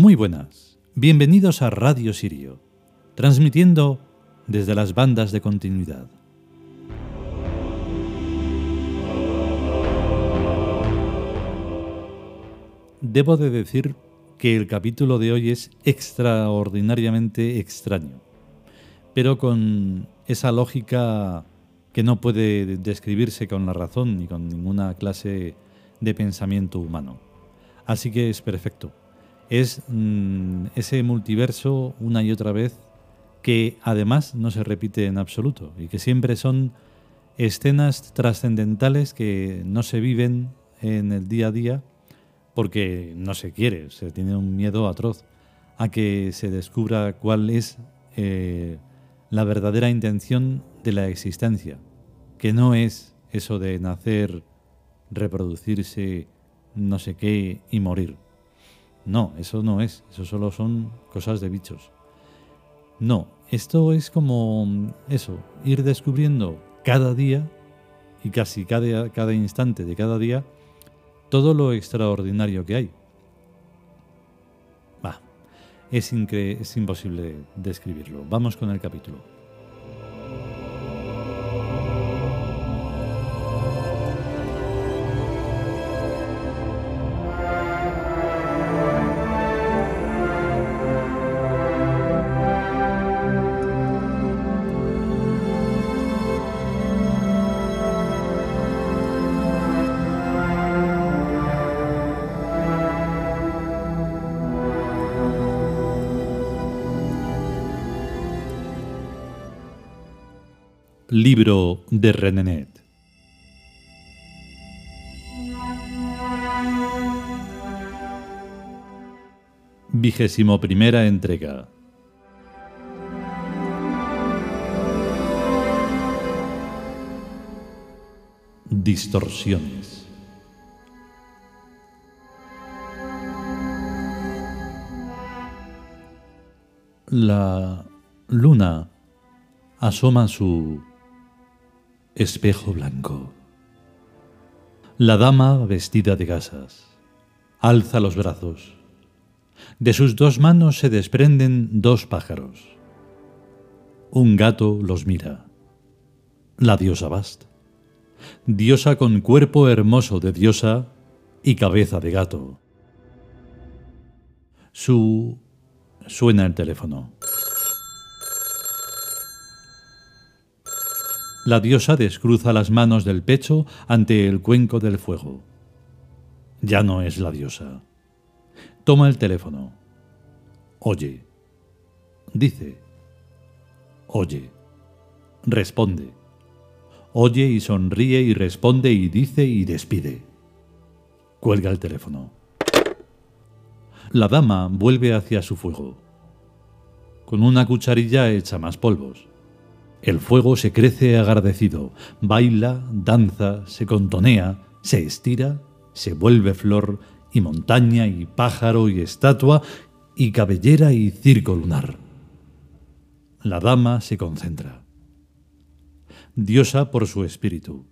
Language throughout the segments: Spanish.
Muy buenas, bienvenidos a Radio Sirio, transmitiendo desde las bandas de continuidad. Debo de decir que el capítulo de hoy es extraordinariamente extraño, pero con esa lógica que no puede describirse con la razón ni con ninguna clase de pensamiento humano. Así que es perfecto. Es mm, ese multiverso una y otra vez que además no se repite en absoluto y que siempre son escenas trascendentales que no se viven en el día a día porque no se quiere, se tiene un miedo atroz a que se descubra cuál es eh, la verdadera intención de la existencia, que no es eso de nacer, reproducirse, no sé qué y morir. No, eso no es, eso solo son cosas de bichos. No, esto es como eso, ir descubriendo cada día y casi cada, cada instante de cada día todo lo extraordinario que hay. Va, es, es imposible describirlo. Vamos con el capítulo. Libro de Renenet. Vigésimo primera entrega. Distorsiones. La luna asoma su espejo blanco. La dama vestida de gasas alza los brazos. De sus dos manos se desprenden dos pájaros. Un gato los mira. La diosa Bast. Diosa con cuerpo hermoso de diosa y cabeza de gato. Su... suena el teléfono. La diosa descruza las manos del pecho ante el cuenco del fuego. Ya no es la diosa. Toma el teléfono. Oye. Dice. Oye. Responde. Oye y sonríe y responde y dice y despide. Cuelga el teléfono. La dama vuelve hacia su fuego. Con una cucharilla echa más polvos. El fuego se crece agradecido, baila, danza, se contonea, se estira, se vuelve flor y montaña y pájaro y estatua y cabellera y circo lunar. La dama se concentra. Diosa por su espíritu,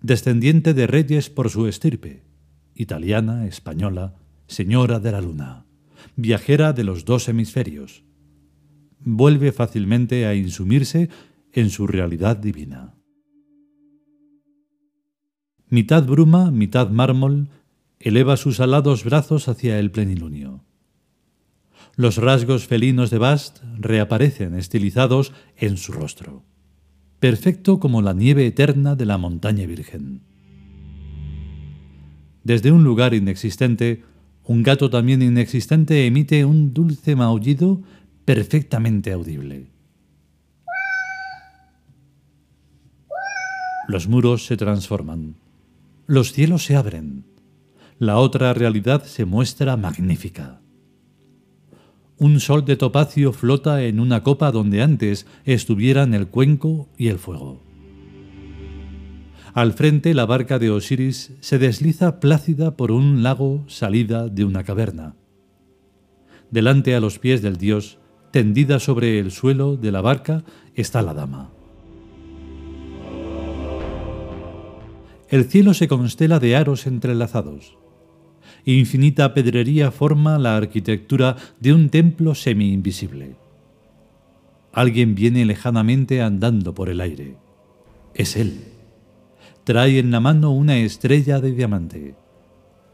descendiente de reyes por su estirpe, italiana, española, señora de la luna, viajera de los dos hemisferios. Vuelve fácilmente a insumirse en su realidad divina. Mitad bruma, mitad mármol, eleva sus alados brazos hacia el plenilunio. Los rasgos felinos de Bast reaparecen estilizados en su rostro, perfecto como la nieve eterna de la montaña virgen. Desde un lugar inexistente, un gato también inexistente emite un dulce maullido perfectamente audible. Los muros se transforman. Los cielos se abren. La otra realidad se muestra magnífica. Un sol de topacio flota en una copa donde antes estuvieran el cuenco y el fuego. Al frente la barca de Osiris se desliza plácida por un lago salida de una caverna. Delante a los pies del dios, tendida sobre el suelo de la barca, está la dama. El cielo se constela de aros entrelazados, Infinita pedrería forma la arquitectura de un templo semi-invisible. Alguien viene lejanamente andando por el aire. Es él. Trae en la mano una estrella de diamante.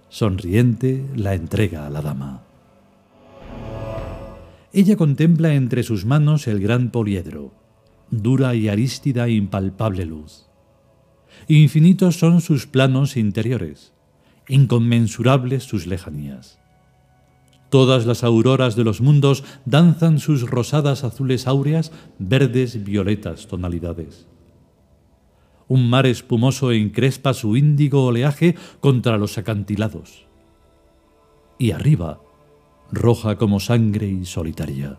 Sonriente la entrega a la dama. Ella contempla entre sus manos el gran poliedro, dura y arístida impalpable luz. Infinitos son sus planos interiores, inconmensurables sus lejanías. Todas las auroras de los mundos danzan sus rosadas azules áureas, verdes, violetas tonalidades. Un mar espumoso encrespa su índigo oleaje contra los acantilados. Y arriba, roja como sangre y solitaria.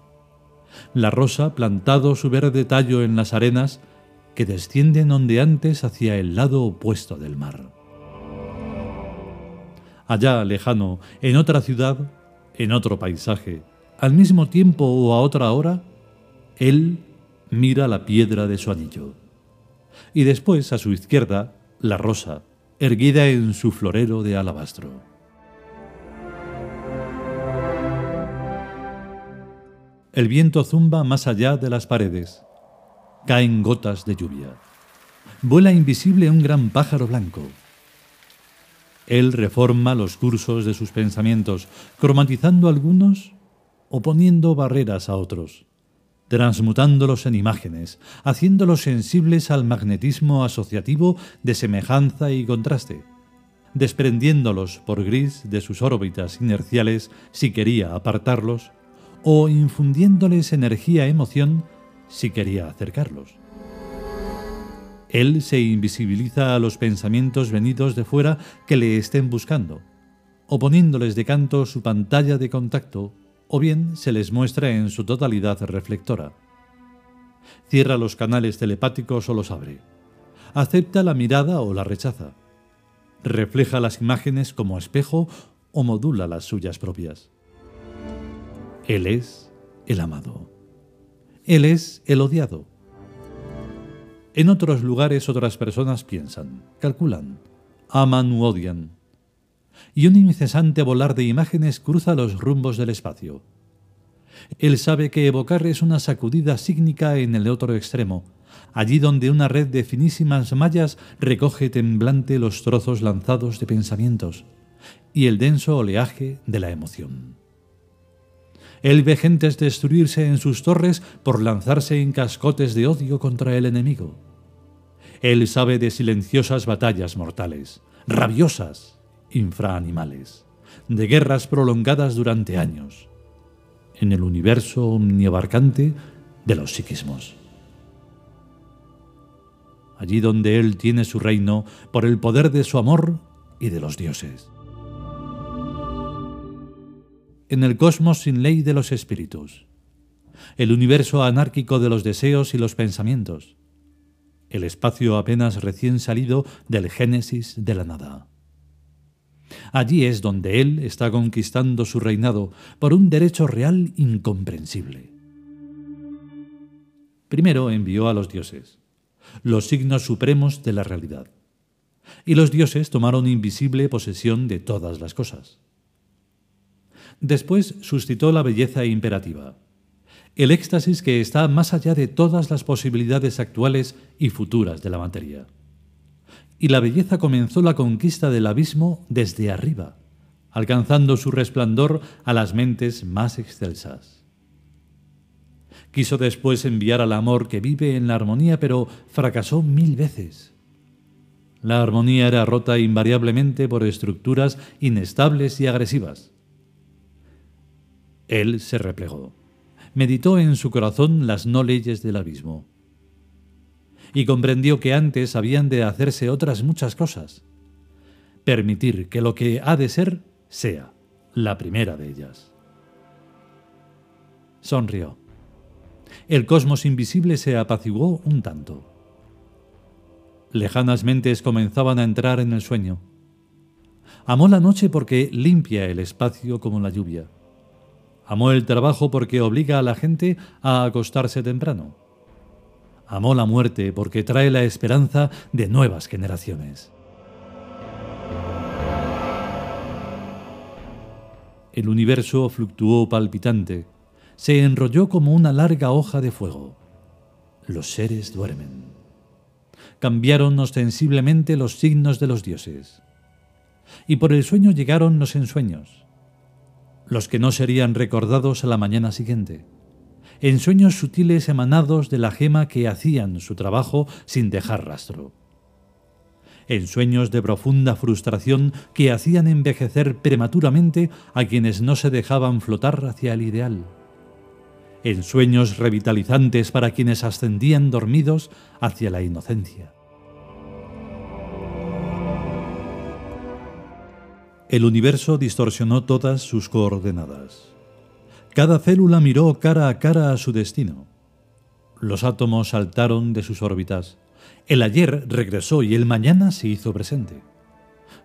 La rosa plantado su verde tallo en las arenas que descienden ondeantes hacia el lado opuesto del mar. Allá, lejano, en otra ciudad, en otro paisaje, al mismo tiempo o a otra hora, él mira la piedra de su anillo. Y después, a su izquierda, la rosa, erguida en su florero de alabastro. El viento zumba más allá de las paredes. Caen gotas de lluvia. Vuela invisible un gran pájaro blanco. Él reforma los cursos de sus pensamientos, cromatizando algunos o poniendo barreras a otros, transmutándolos en imágenes, haciéndolos sensibles al magnetismo asociativo de semejanza y contraste, desprendiéndolos por gris de sus órbitas inerciales si quería apartarlos, o infundiéndoles energía emoción si quería acercarlos. Él se invisibiliza a los pensamientos venidos de fuera que le estén buscando, o poniéndoles de canto su pantalla de contacto, o bien se les muestra en su totalidad reflectora. Cierra los canales telepáticos o los abre. Acepta la mirada o la rechaza. Refleja las imágenes como espejo o modula las suyas propias. Él es el amado. Él es el odiado. En otros lugares otras personas piensan, calculan, aman u odian. Y un incesante volar de imágenes cruza los rumbos del espacio. Él sabe que evocar es una sacudida sígnica en el otro extremo, allí donde una red de finísimas mallas recoge temblante los trozos lanzados de pensamientos y el denso oleaje de la emoción. Él ve gentes destruirse en sus torres por lanzarse en cascotes de odio contra el enemigo. Él sabe de silenciosas batallas mortales, rabiosas, infraanimales, de guerras prolongadas durante años, en el universo omniabarcante de los psiquismos. Allí donde Él tiene su reino por el poder de su amor y de los dioses en el cosmos sin ley de los espíritus, el universo anárquico de los deseos y los pensamientos, el espacio apenas recién salido del génesis de la nada. Allí es donde Él está conquistando su reinado por un derecho real incomprensible. Primero envió a los dioses, los signos supremos de la realidad, y los dioses tomaron invisible posesión de todas las cosas. Después suscitó la belleza imperativa, el éxtasis que está más allá de todas las posibilidades actuales y futuras de la materia. Y la belleza comenzó la conquista del abismo desde arriba, alcanzando su resplandor a las mentes más excelsas. Quiso después enviar al amor que vive en la armonía, pero fracasó mil veces. La armonía era rota invariablemente por estructuras inestables y agresivas. Él se replegó. Meditó en su corazón las no leyes del abismo. Y comprendió que antes habían de hacerse otras muchas cosas. Permitir que lo que ha de ser sea la primera de ellas. Sonrió. El cosmos invisible se apaciguó un tanto. Lejanas mentes comenzaban a entrar en el sueño. Amó la noche porque limpia el espacio como la lluvia. Amó el trabajo porque obliga a la gente a acostarse temprano. Amó la muerte porque trae la esperanza de nuevas generaciones. El universo fluctuó palpitante, se enrolló como una larga hoja de fuego. Los seres duermen. Cambiaron ostensiblemente los signos de los dioses. Y por el sueño llegaron los ensueños, los que no serían recordados a la mañana siguiente en sueños sutiles emanados de la gema que hacían su trabajo sin dejar rastro. En sueños de profunda frustración que hacían envejecer prematuramente a quienes no se dejaban flotar hacia el ideal. En sueños revitalizantes para quienes ascendían dormidos hacia la inocencia. El universo distorsionó todas sus coordenadas. Cada célula miró cara a cara a su destino. Los átomos saltaron de sus órbitas. El ayer regresó y el mañana se hizo presente.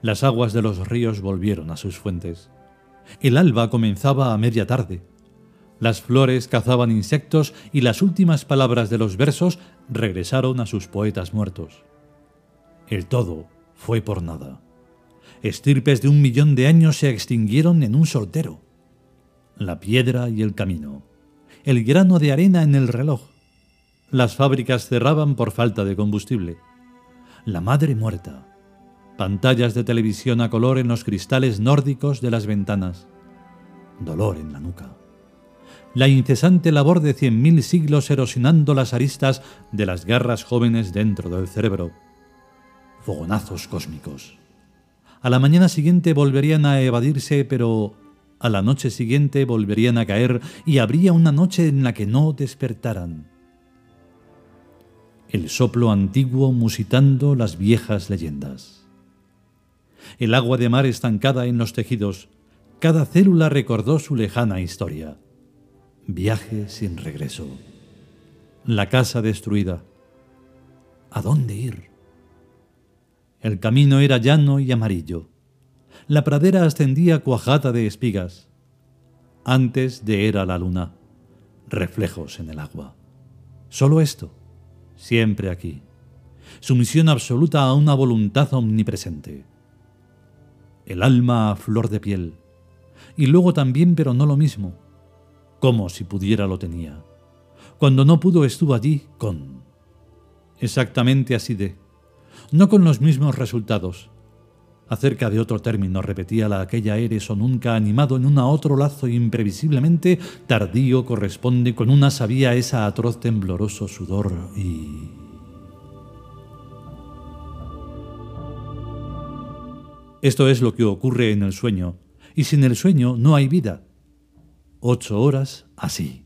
Las aguas de los ríos volvieron a sus fuentes. El alba comenzaba a media tarde. Las flores cazaban insectos y las últimas palabras de los versos regresaron a sus poetas muertos. El todo fue por nada. Estirpes de un millón de años se extinguieron en un soltero la piedra y el camino, el grano de arena en el reloj. Las fábricas cerraban por falta de combustible. La madre muerta. Pantallas de televisión a color en los cristales nórdicos de las ventanas. Dolor en la nuca. La incesante labor de cien mil siglos erosionando las aristas de las garras jóvenes dentro del cerebro. Fogonazos cósmicos. A la mañana siguiente volverían a evadirse, pero a la noche siguiente volverían a caer y habría una noche en la que no despertaran. El soplo antiguo musitando las viejas leyendas. El agua de mar estancada en los tejidos, cada célula recordó su lejana historia. Viaje sin regreso. La casa destruida. ¿A dónde ir? El camino era llano y amarillo la pradera ascendía cuajada de espigas. Antes de era la luna, reflejos en el agua. Solo esto, siempre aquí. Sumisión absoluta a una voluntad omnipresente. El alma a flor de piel. Y luego también, pero no lo mismo. Como si pudiera lo tenía. Cuando no pudo estuvo allí con... Exactamente así de... No con los mismos resultados, Acerca de otro término repetía la aquella eres o nunca animado en un otro lazo imprevisiblemente tardío corresponde con una sabía esa atroz tembloroso sudor y... Esto es lo que ocurre en el sueño, y sin el sueño no hay vida. Ocho horas así.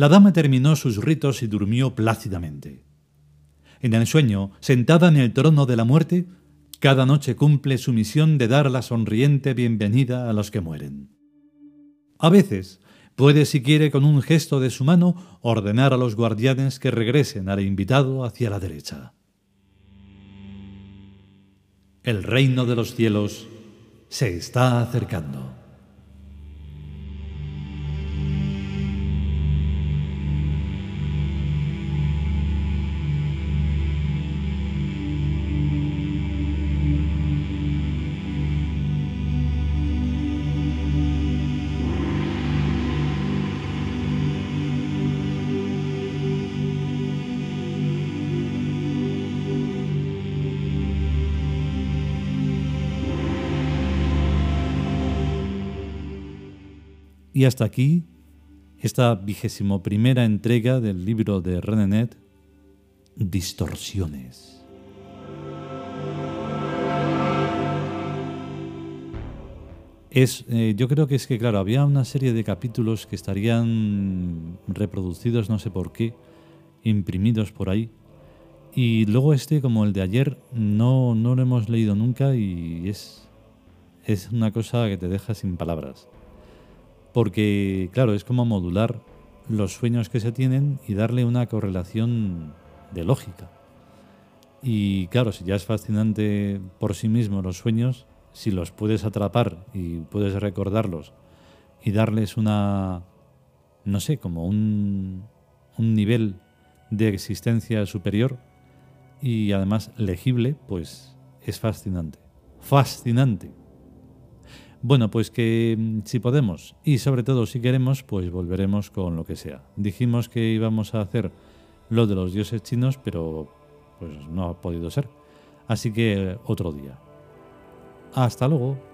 La dama terminó sus ritos y durmió plácidamente. En el sueño, sentada en el trono de la muerte, cada noche cumple su misión de dar la sonriente bienvenida a los que mueren. A veces, puede si quiere con un gesto de su mano ordenar a los guardianes que regresen al invitado hacia la derecha. El reino de los cielos se está acercando. Y hasta aquí esta vigésimo primera entrega del libro de Renenet, Distorsiones. Es, eh, yo creo que es que, claro, había una serie de capítulos que estarían reproducidos, no sé por qué, imprimidos por ahí. Y luego este, como el de ayer, no, no lo hemos leído nunca y es, es una cosa que te deja sin palabras porque, claro, es como modular los sueños que se tienen y darle una correlación de lógica. Y claro, si ya es fascinante por sí mismo los sueños, si los puedes atrapar y puedes recordarlos y darles una, no sé, como un, un nivel de existencia superior y además legible, pues es fascinante. fascinante. Bueno, pues que mm, si podemos y sobre todo si queremos, pues volveremos con lo que sea. Dijimos que íbamos a hacer lo de los dioses chinos, pero pues no ha podido ser. Así que otro día. Hasta luego.